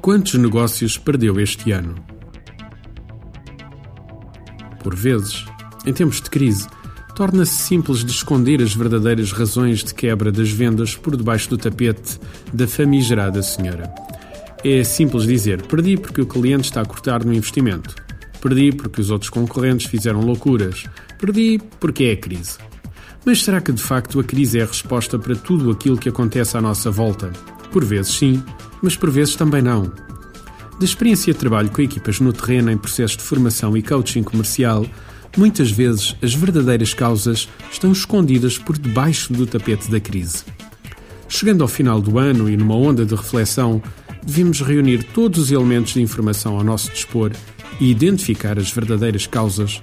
Quantos negócios perdeu este ano? Por vezes, em tempos de crise, torna-se simples de esconder as verdadeiras razões de quebra das vendas por debaixo do tapete da famigerada senhora. É simples dizer: perdi porque o cliente está a cortar no investimento. Perdi porque os outros concorrentes fizeram loucuras. Perdi porque é a crise. Mas será que de facto a crise é a resposta para tudo aquilo que acontece à nossa volta? Por vezes sim, mas por vezes também não. Da experiência de trabalho com equipas no terreno em processos de formação e coaching comercial, muitas vezes as verdadeiras causas estão escondidas por debaixo do tapete da crise. Chegando ao final do ano e numa onda de reflexão, devemos reunir todos os elementos de informação ao nosso dispor e identificar as verdadeiras causas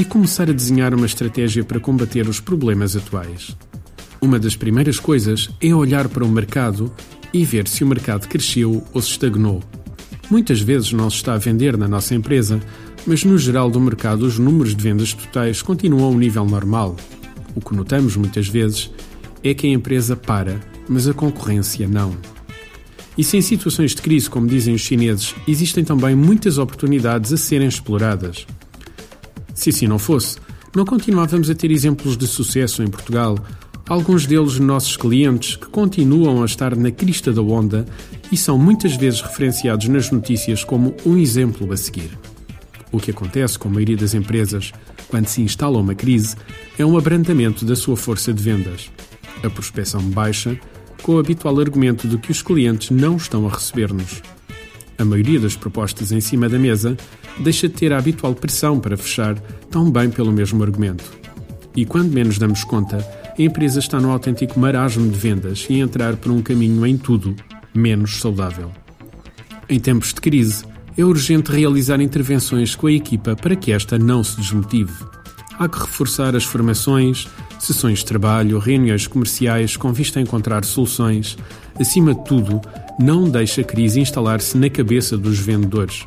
e começar a desenhar uma estratégia para combater os problemas atuais. Uma das primeiras coisas é olhar para o mercado e ver se o mercado cresceu ou se estagnou. Muitas vezes não se está a vender na nossa empresa, mas no geral do mercado os números de vendas totais continuam a um nível normal. O que notamos muitas vezes é que a empresa para, mas a concorrência não. E se em situações de crise, como dizem os chineses, existem também muitas oportunidades a serem exploradas. Se assim não fosse, não continuávamos a ter exemplos de sucesso em Portugal, alguns deles nossos clientes que continuam a estar na crista da onda e são muitas vezes referenciados nas notícias como um exemplo a seguir. O que acontece com a maioria das empresas quando se instala uma crise é um abrandamento da sua força de vendas. A prospecção baixa com o habitual argumento de que os clientes não estão a receber-nos. A maioria das propostas em cima da mesa deixa de ter a habitual pressão para fechar, tão bem pelo mesmo argumento. E quando menos damos conta, a empresa está no autêntico marasmo de vendas e a entrar por um caminho em tudo menos saudável. Em tempos de crise, é urgente realizar intervenções com a equipa para que esta não se desmotive. Há que reforçar as formações, sessões de trabalho, reuniões comerciais com vista a encontrar soluções. Acima de tudo, não deixe a crise instalar-se na cabeça dos vendedores.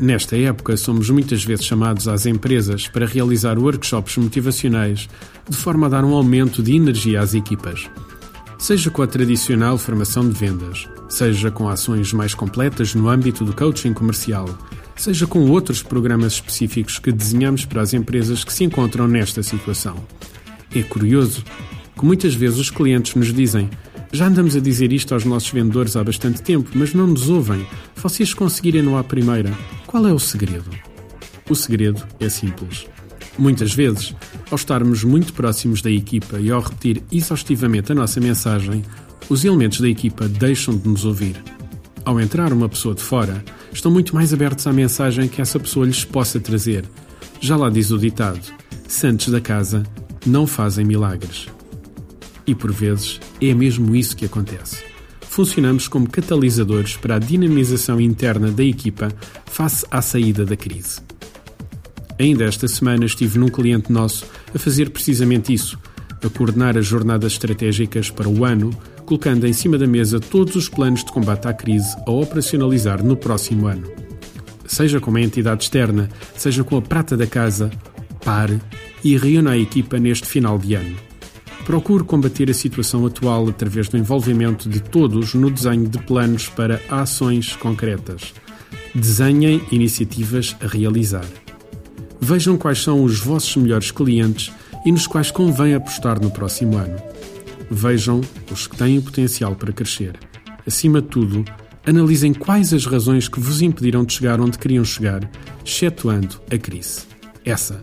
Nesta época, somos muitas vezes chamados às empresas para realizar workshops motivacionais de forma a dar um aumento de energia às equipas. Seja com a tradicional formação de vendas, seja com ações mais completas no âmbito do coaching comercial, seja com outros programas específicos que desenhamos para as empresas que se encontram nesta situação. É curioso que muitas vezes os clientes nos dizem: Já andamos a dizer isto aos nossos vendedores há bastante tempo, mas não nos ouvem. Vocês conseguirem-no à primeira. Qual é o segredo? O segredo é simples. Muitas vezes, ao estarmos muito próximos da equipa e ao repetir exaustivamente a nossa mensagem, os elementos da equipa deixam de nos ouvir. Ao entrar uma pessoa de fora, estão muito mais abertos à mensagem que essa pessoa lhes possa trazer. Já lá diz o ditado: Santos da casa não fazem milagres. E por vezes é mesmo isso que acontece. Funcionamos como catalisadores para a dinamização interna da equipa face à saída da crise. Ainda esta semana estive num cliente nosso a fazer precisamente isso, a coordenar as jornadas estratégicas para o ano, colocando em cima da mesa todos os planos de combate à crise a operacionalizar no próximo ano. Seja com uma entidade externa, seja com a prata da casa, pare e reúna a equipa neste final de ano. Procure combater a situação atual através do envolvimento de todos no desenho de planos para ações concretas. Desenhem iniciativas a realizar. Vejam quais são os vossos melhores clientes e nos quais convém apostar no próximo ano. Vejam os que têm o potencial para crescer. Acima de tudo, analisem quais as razões que vos impediram de chegar onde queriam chegar, excetuando a crise. Essa